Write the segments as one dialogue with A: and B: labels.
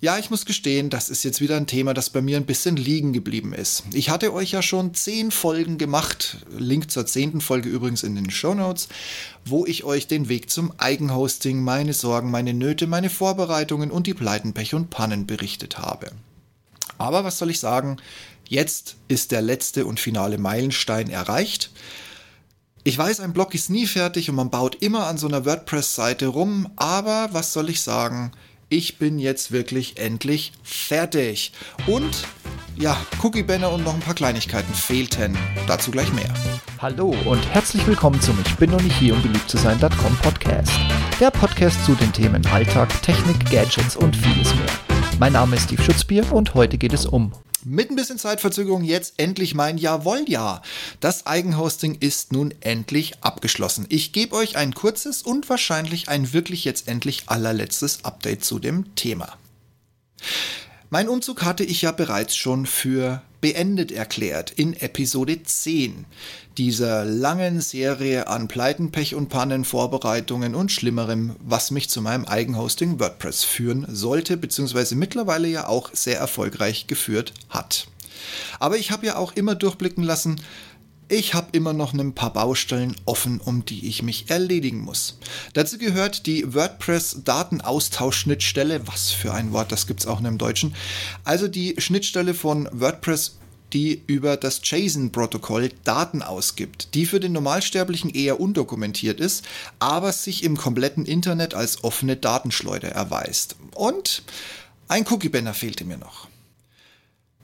A: Ja, ich muss gestehen, das ist jetzt wieder ein Thema, das bei mir ein bisschen liegen geblieben ist. Ich hatte euch ja schon zehn Folgen gemacht, Link zur zehnten Folge übrigens in den Show Notes, wo ich euch den Weg zum Eigenhosting, meine Sorgen, meine Nöte, meine Vorbereitungen und die Pleiten, Pech und Pannen berichtet habe. Aber was soll ich sagen? Jetzt ist der letzte und finale Meilenstein erreicht. Ich weiß, ein Blog ist nie fertig und man baut immer an so einer WordPress-Seite rum, aber was soll ich sagen? Ich bin jetzt wirklich endlich fertig. Und ja, Cookie Banner und noch ein paar Kleinigkeiten fehlten. Dazu gleich mehr.
B: Hallo und herzlich willkommen zum Ich bin noch nicht hier, um beliebt zu sein.com Podcast. Der Podcast zu den Themen Alltag, Technik, Gadgets und vieles mehr. Mein Name ist Steve Schutzbier und heute geht es um
A: mit ein bisschen Zeitverzögerung jetzt endlich mein Jawohl-Ja. Das Eigenhosting ist nun endlich abgeschlossen. Ich gebe euch ein kurzes und wahrscheinlich ein wirklich jetzt endlich allerletztes Update zu dem Thema. Mein Umzug hatte ich ja bereits schon für beendet erklärt in Episode 10 dieser langen Serie an Pleiten, Pech und Pannen, Vorbereitungen und Schlimmerem, was mich zu meinem Eigenhosting WordPress führen sollte, beziehungsweise mittlerweile ja auch sehr erfolgreich geführt hat. Aber ich habe ja auch immer durchblicken lassen, ich habe immer noch ein paar Baustellen offen, um die ich mich erledigen muss. Dazu gehört die WordPress-Datenaustauschschnittstelle. Was für ein Wort, das gibt es auch in im Deutschen. Also die Schnittstelle von WordPress die über das JSON-Protokoll Daten ausgibt, die für den Normalsterblichen eher undokumentiert ist, aber sich im kompletten Internet als offene Datenschleuder erweist. Und ein Cookie-Banner fehlte mir noch.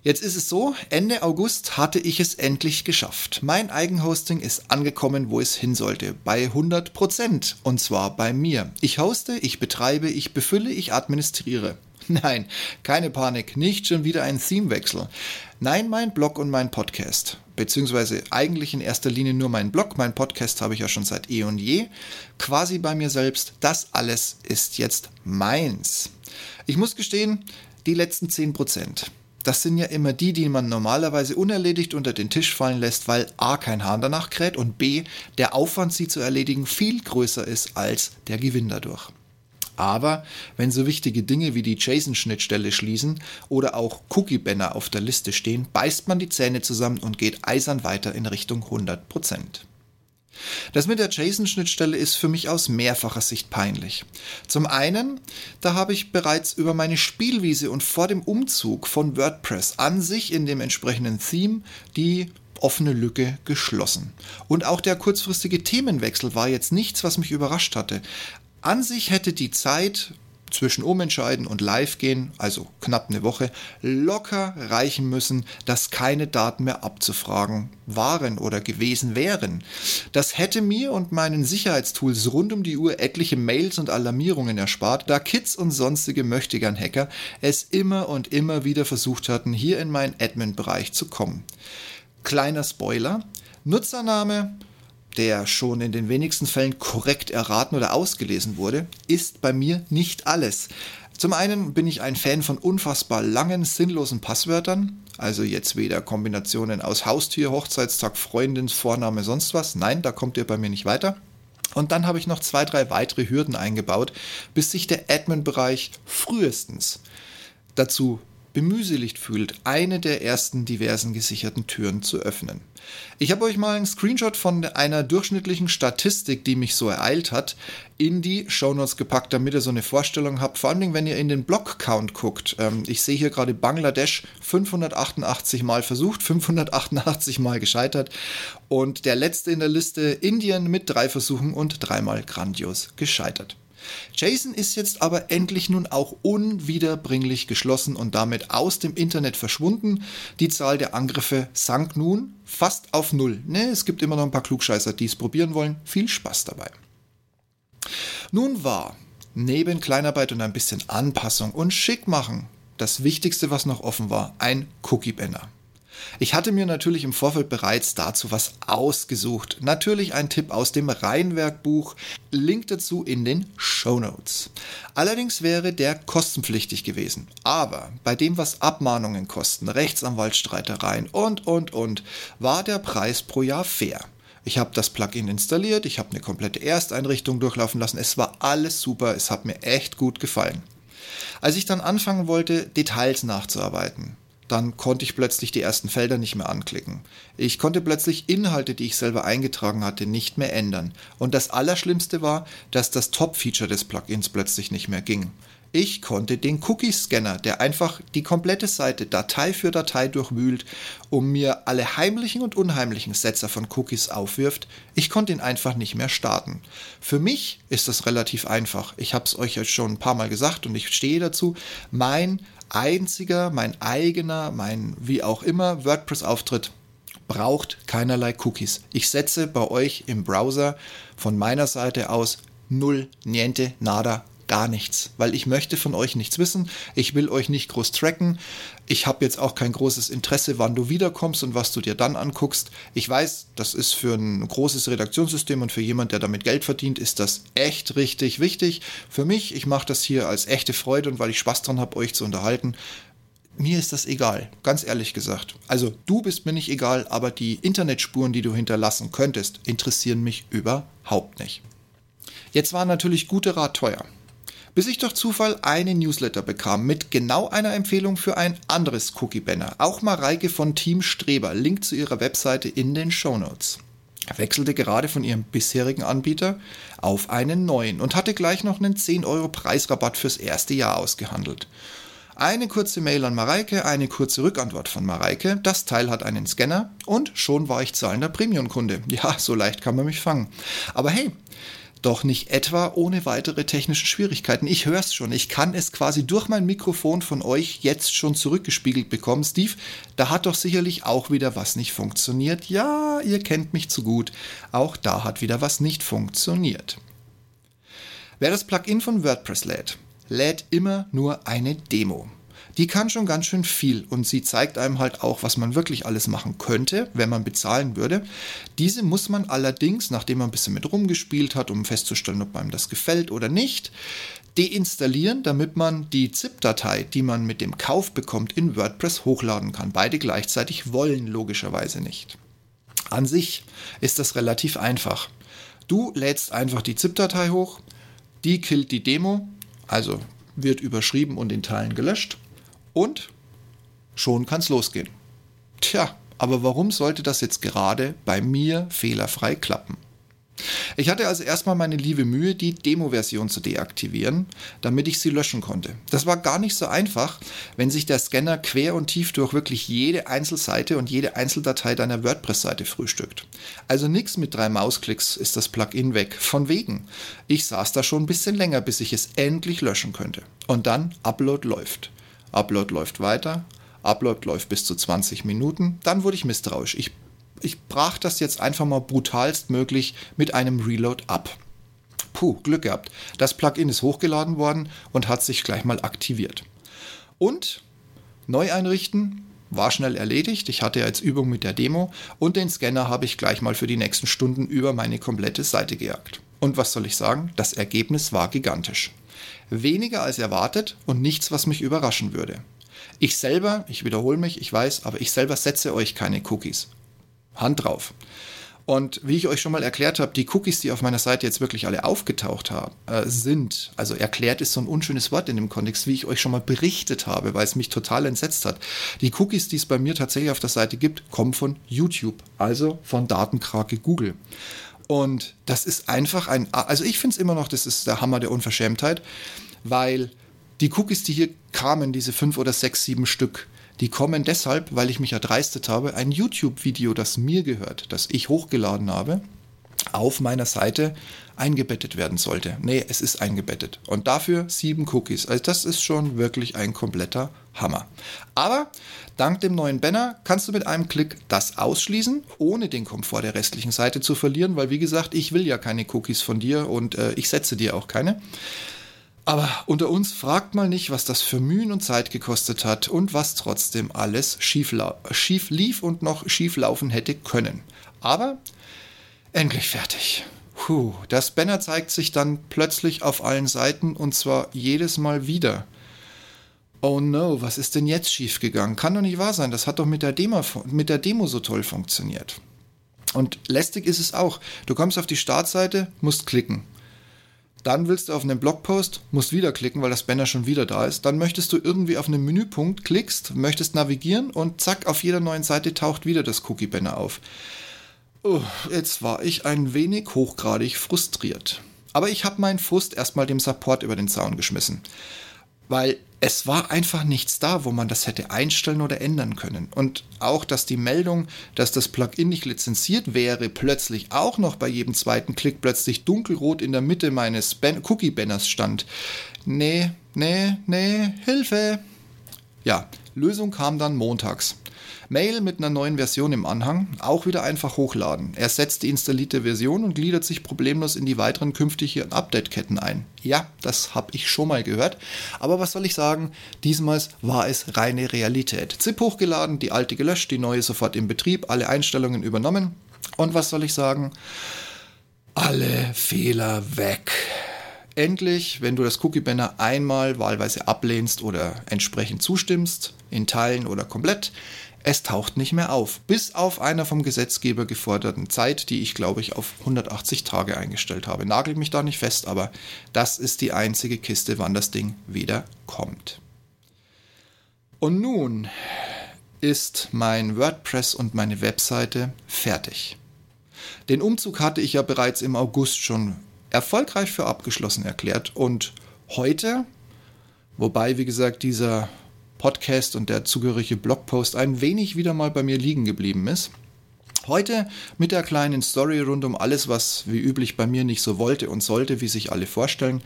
A: Jetzt ist es so, Ende August hatte ich es endlich geschafft. Mein Eigenhosting ist angekommen, wo es hin sollte, bei 100%. Und zwar bei mir. Ich hoste, ich betreibe, ich befülle, ich administriere. Nein, keine Panik, nicht schon wieder ein Themewechsel. Nein, mein Blog und mein Podcast. Beziehungsweise eigentlich in erster Linie nur mein Blog. Mein Podcast habe ich ja schon seit eh und je. Quasi bei mir selbst. Das alles ist jetzt meins. Ich muss gestehen, die letzten 10%. Das sind ja immer die, die man normalerweise unerledigt unter den Tisch fallen lässt, weil A kein Hahn danach kräht und B der Aufwand, sie zu erledigen, viel größer ist als der Gewinn dadurch. Aber wenn so wichtige Dinge wie die JSON-Schnittstelle schließen oder auch Cookie-Banner auf der Liste stehen, beißt man die Zähne zusammen und geht eisern weiter in Richtung 100%. Das mit der JSON-Schnittstelle ist für mich aus mehrfacher Sicht peinlich. Zum einen, da habe ich bereits über meine Spielwiese und vor dem Umzug von WordPress an sich in dem entsprechenden Theme die offene Lücke geschlossen. Und auch der kurzfristige Themenwechsel war jetzt nichts, was mich überrascht hatte. An sich hätte die Zeit zwischen Umentscheiden und Live gehen, also knapp eine Woche, locker reichen müssen, dass keine Daten mehr abzufragen waren oder gewesen wären. Das hätte mir und meinen Sicherheitstools rund um die Uhr etliche Mails und Alarmierungen erspart, da Kids und sonstige Möchtegern-Hacker es immer und immer wieder versucht hatten, hier in meinen Admin-Bereich zu kommen. Kleiner Spoiler, Nutzername der schon in den wenigsten Fällen korrekt erraten oder ausgelesen wurde, ist bei mir nicht alles. Zum einen bin ich ein Fan von unfassbar langen, sinnlosen Passwörtern, also jetzt weder Kombinationen aus Haustier, Hochzeitstag, Freundin, Vorname, sonst was. Nein, da kommt ihr bei mir nicht weiter. Und dann habe ich noch zwei, drei weitere Hürden eingebaut, bis sich der Admin-Bereich frühestens dazu bemühseligt fühlt, eine der ersten diversen gesicherten Türen zu öffnen. Ich habe euch mal einen Screenshot von einer durchschnittlichen Statistik, die mich so ereilt hat, in die Shownotes gepackt, damit ihr so eine Vorstellung habt. Vor allem, wenn ihr in den Block-Count guckt. Ähm, ich sehe hier gerade Bangladesch 588 Mal versucht, 588 Mal gescheitert. Und der letzte in der Liste Indien mit drei Versuchen und dreimal grandios gescheitert. Jason ist jetzt aber endlich nun auch unwiederbringlich geschlossen und damit aus dem Internet verschwunden. Die Zahl der Angriffe sank nun fast auf Null. Ne, es gibt immer noch ein paar Klugscheißer, die es probieren wollen. Viel Spaß dabei. Nun war neben Kleinarbeit und ein bisschen Anpassung und Schickmachen das Wichtigste, was noch offen war, ein Cookie-Banner. Ich hatte mir natürlich im Vorfeld bereits dazu was ausgesucht. Natürlich ein Tipp aus dem Reihenwerkbuch. Link dazu in den Show Notes. Allerdings wäre der kostenpflichtig gewesen. Aber bei dem, was Abmahnungen kosten, Rechtsanwaltsstreitereien und, und, und, war der Preis pro Jahr fair. Ich habe das Plugin installiert, ich habe eine komplette Ersteinrichtung durchlaufen lassen. Es war alles super, es hat mir echt gut gefallen. Als ich dann anfangen wollte, Details nachzuarbeiten, dann konnte ich plötzlich die ersten Felder nicht mehr anklicken. Ich konnte plötzlich Inhalte, die ich selber eingetragen hatte, nicht mehr ändern. Und das Allerschlimmste war, dass das Top-Feature des Plugins plötzlich nicht mehr ging. Ich konnte den Cookie-Scanner, der einfach die komplette Seite Datei für Datei durchwühlt, um mir alle heimlichen und unheimlichen Setzer von Cookies aufwirft, ich konnte ihn einfach nicht mehr starten. Für mich ist das relativ einfach. Ich habe es euch jetzt schon ein paar Mal gesagt und ich stehe dazu. Mein einziger, mein eigener, mein wie auch immer WordPress-Auftritt braucht keinerlei Cookies. Ich setze bei euch im Browser von meiner Seite aus null, niente, nada gar nichts, weil ich möchte von euch nichts wissen. Ich will euch nicht groß tracken. Ich habe jetzt auch kein großes Interesse, wann du wiederkommst und was du dir dann anguckst. Ich weiß, das ist für ein großes Redaktionssystem und für jemand, der damit Geld verdient, ist das echt richtig wichtig. Für mich, ich mache das hier als echte Freude und weil ich Spaß dran habe, euch zu unterhalten. Mir ist das egal, ganz ehrlich gesagt. Also du bist mir nicht egal, aber die Internetspuren, die du hinterlassen könntest, interessieren mich überhaupt nicht. Jetzt war natürlich gute Rat teuer bis ich durch Zufall einen Newsletter bekam mit genau einer Empfehlung für ein anderes Cookie-Banner. Auch Mareike von Team Streber, Link zu ihrer Webseite in den Show Notes. Wechselte gerade von ihrem bisherigen Anbieter auf einen neuen und hatte gleich noch einen 10 Euro Preisrabatt fürs erste Jahr ausgehandelt. Eine kurze Mail an Mareike, eine kurze Rückantwort von Mareike. Das Teil hat einen Scanner und schon war ich zahlender Premium-Kunde. Ja, so leicht kann man mich fangen. Aber hey, doch nicht etwa ohne weitere technische Schwierigkeiten. Ich höre es schon, ich kann es quasi durch mein Mikrofon von euch jetzt schon zurückgespiegelt bekommen. Steve, da hat doch sicherlich auch wieder was nicht funktioniert. Ja, ihr kennt mich zu gut. Auch da hat wieder was nicht funktioniert. Wer das Plugin von WordPress lädt, lädt immer nur eine Demo die kann schon ganz schön viel und sie zeigt einem halt auch, was man wirklich alles machen könnte, wenn man bezahlen würde. Diese muss man allerdings, nachdem man ein bisschen mit rumgespielt hat, um festzustellen, ob einem das gefällt oder nicht, deinstallieren, damit man die ZIP-Datei, die man mit dem Kauf bekommt, in WordPress hochladen kann. Beide gleichzeitig wollen logischerweise nicht. An sich ist das relativ einfach. Du lädst einfach die ZIP-Datei hoch, die killt die Demo, also wird überschrieben und in Teilen gelöscht. Und schon kann es losgehen. Tja, aber warum sollte das jetzt gerade bei mir fehlerfrei klappen? Ich hatte also erstmal meine liebe Mühe, die Demo-Version zu deaktivieren, damit ich sie löschen konnte. Das war gar nicht so einfach, wenn sich der Scanner quer und tief durch wirklich jede Einzelseite und jede Einzeldatei deiner WordPress-Seite frühstückt. Also nichts mit drei Mausklicks ist das Plugin weg. Von wegen. Ich saß da schon ein bisschen länger, bis ich es endlich löschen könnte. Und dann Upload läuft. Upload läuft weiter. Upload läuft bis zu 20 Minuten. Dann wurde ich misstrauisch. Ich, ich brach das jetzt einfach mal brutalst möglich mit einem Reload ab. Puh, Glück gehabt. Das Plugin ist hochgeladen worden und hat sich gleich mal aktiviert. Und neu einrichten war schnell erledigt. Ich hatte ja jetzt Übung mit der Demo und den Scanner habe ich gleich mal für die nächsten Stunden über meine komplette Seite gejagt. Und was soll ich sagen? Das Ergebnis war gigantisch. Weniger als erwartet und nichts, was mich überraschen würde. Ich selber, ich wiederhole mich, ich weiß, aber ich selber setze euch keine Cookies. Hand drauf. Und wie ich euch schon mal erklärt habe, die Cookies, die auf meiner Seite jetzt wirklich alle aufgetaucht haben, äh, sind, also erklärt ist so ein unschönes Wort in dem Kontext, wie ich euch schon mal berichtet habe, weil es mich total entsetzt hat. Die Cookies, die es bei mir tatsächlich auf der Seite gibt, kommen von YouTube, also von Datenkrake Google. Und das ist einfach ein, also ich finde es immer noch, das ist der Hammer der Unverschämtheit, weil die Cookies, die hier kamen, diese fünf oder sechs, sieben Stück, die kommen deshalb, weil ich mich erdreistet habe, ein YouTube-Video, das mir gehört, das ich hochgeladen habe, auf meiner Seite eingebettet werden sollte. Nee, es ist eingebettet. Und dafür sieben Cookies. Also das ist schon wirklich ein kompletter Hammer. Aber dank dem neuen Banner kannst du mit einem Klick das ausschließen, ohne den Komfort der restlichen Seite zu verlieren, weil wie gesagt, ich will ja keine Cookies von dir und äh, ich setze dir auch keine. Aber unter uns fragt mal nicht, was das für Mühen und Zeit gekostet hat und was trotzdem alles schief, schief lief und noch schief laufen hätte können. Aber endlich fertig. Puh, das Banner zeigt sich dann plötzlich auf allen Seiten und zwar jedes Mal wieder. Oh no, was ist denn jetzt schiefgegangen? Kann doch nicht wahr sein, das hat doch mit der, Demo, mit der Demo so toll funktioniert. Und lästig ist es auch. Du kommst auf die Startseite, musst klicken. Dann willst du auf einen Blogpost, musst wieder klicken, weil das Banner schon wieder da ist. Dann möchtest du irgendwie auf einen Menüpunkt, klickst, möchtest navigieren und zack, auf jeder neuen Seite taucht wieder das Cookie-Banner auf. Jetzt war ich ein wenig hochgradig frustriert. Aber ich habe meinen Frust erstmal dem Support über den Zaun geschmissen. Weil es war einfach nichts da, wo man das hätte einstellen oder ändern können. Und auch, dass die Meldung, dass das Plugin nicht lizenziert wäre, plötzlich auch noch bei jedem zweiten Klick plötzlich dunkelrot in der Mitte meines Cookie-Banners stand. Nee, nee, nee, Hilfe! Ja, Lösung kam dann montags. Mail mit einer neuen Version im Anhang, auch wieder einfach hochladen. Ersetzt die installierte Version und gliedert sich problemlos in die weiteren künftigen Update-Ketten ein. Ja, das habe ich schon mal gehört, aber was soll ich sagen, diesmal war es reine Realität. ZIP hochgeladen, die alte gelöscht, die neue sofort im Betrieb, alle Einstellungen übernommen und was soll ich sagen? Alle Fehler weg endlich, wenn du das Cookie-Banner einmal wahlweise ablehnst oder entsprechend zustimmst, in Teilen oder komplett, es taucht nicht mehr auf, bis auf einer vom Gesetzgeber geforderten Zeit, die ich glaube ich auf 180 Tage eingestellt habe. Nagelt mich da nicht fest, aber das ist die einzige Kiste, wann das Ding wieder kommt. Und nun ist mein WordPress und meine Webseite fertig. Den Umzug hatte ich ja bereits im August schon erfolgreich für abgeschlossen erklärt und heute, wobei wie gesagt dieser Podcast und der zugehörige Blogpost ein wenig wieder mal bei mir liegen geblieben ist. Heute mit der kleinen Story rund um alles, was wie üblich bei mir nicht so wollte und sollte, wie sich alle vorstellen,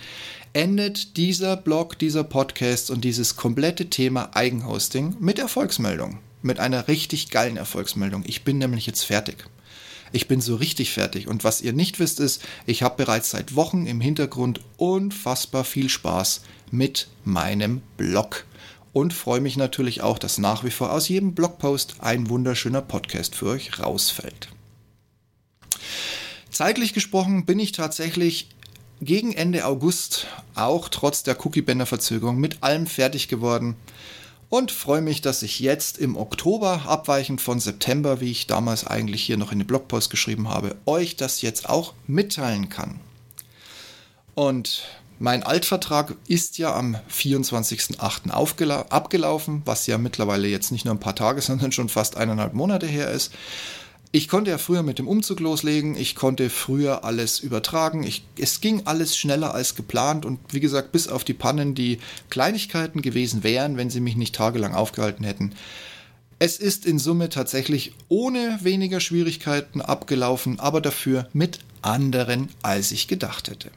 A: endet dieser Blog, dieser Podcast und dieses komplette Thema Eigenhosting mit Erfolgsmeldung. Mit einer richtig geilen Erfolgsmeldung. Ich bin nämlich jetzt fertig. Ich bin so richtig fertig und was ihr nicht wisst ist, ich habe bereits seit Wochen im Hintergrund unfassbar viel Spaß mit meinem Blog und freue mich natürlich auch, dass nach wie vor aus jedem Blogpost ein wunderschöner Podcast für euch rausfällt. Zeitlich gesprochen bin ich tatsächlich gegen Ende August, auch trotz der Cookie-Banner-Verzögerung, mit allem fertig geworden und freue mich, dass ich jetzt im Oktober, abweichend von September, wie ich damals eigentlich hier noch in den Blogpost geschrieben habe, euch das jetzt auch mitteilen kann. Und mein Altvertrag ist ja am 24.08. abgelaufen, was ja mittlerweile jetzt nicht nur ein paar Tage, sondern schon fast eineinhalb Monate her ist. Ich konnte ja früher mit dem Umzug loslegen, ich konnte früher alles übertragen, ich, es ging alles schneller als geplant und wie gesagt, bis auf die Pannen, die Kleinigkeiten gewesen wären, wenn sie mich nicht tagelang aufgehalten hätten. Es ist in Summe tatsächlich ohne weniger Schwierigkeiten abgelaufen, aber dafür mit anderen, als ich gedacht hätte.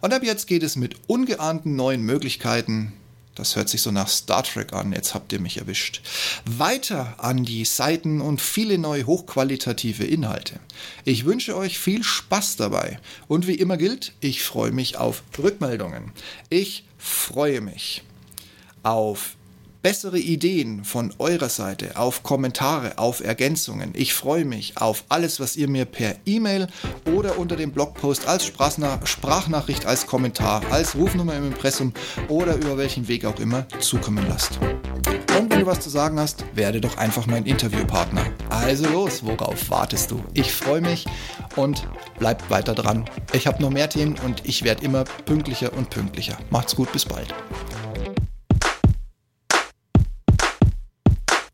A: Und ab jetzt geht es mit ungeahnten neuen Möglichkeiten, das hört sich so nach Star Trek an, jetzt habt ihr mich erwischt. Weiter an die Seiten und viele neue hochqualitative Inhalte. Ich wünsche euch viel Spaß dabei. Und wie immer gilt, ich freue mich auf Rückmeldungen. Ich freue mich auf bessere Ideen von eurer Seite, auf Kommentare, auf Ergänzungen. Ich freue mich auf alles, was ihr mir per E-Mail oder unter dem Blogpost als Sprachnachricht, als Kommentar, als Rufnummer im Impressum oder über welchen Weg auch immer zukommen lasst. Und wenn du was zu sagen hast, werde doch einfach mein Interviewpartner. Also los, worauf wartest du? Ich freue mich und bleibt weiter dran. Ich habe noch mehr Themen und ich werde immer pünktlicher und pünktlicher. Macht's gut, bis bald.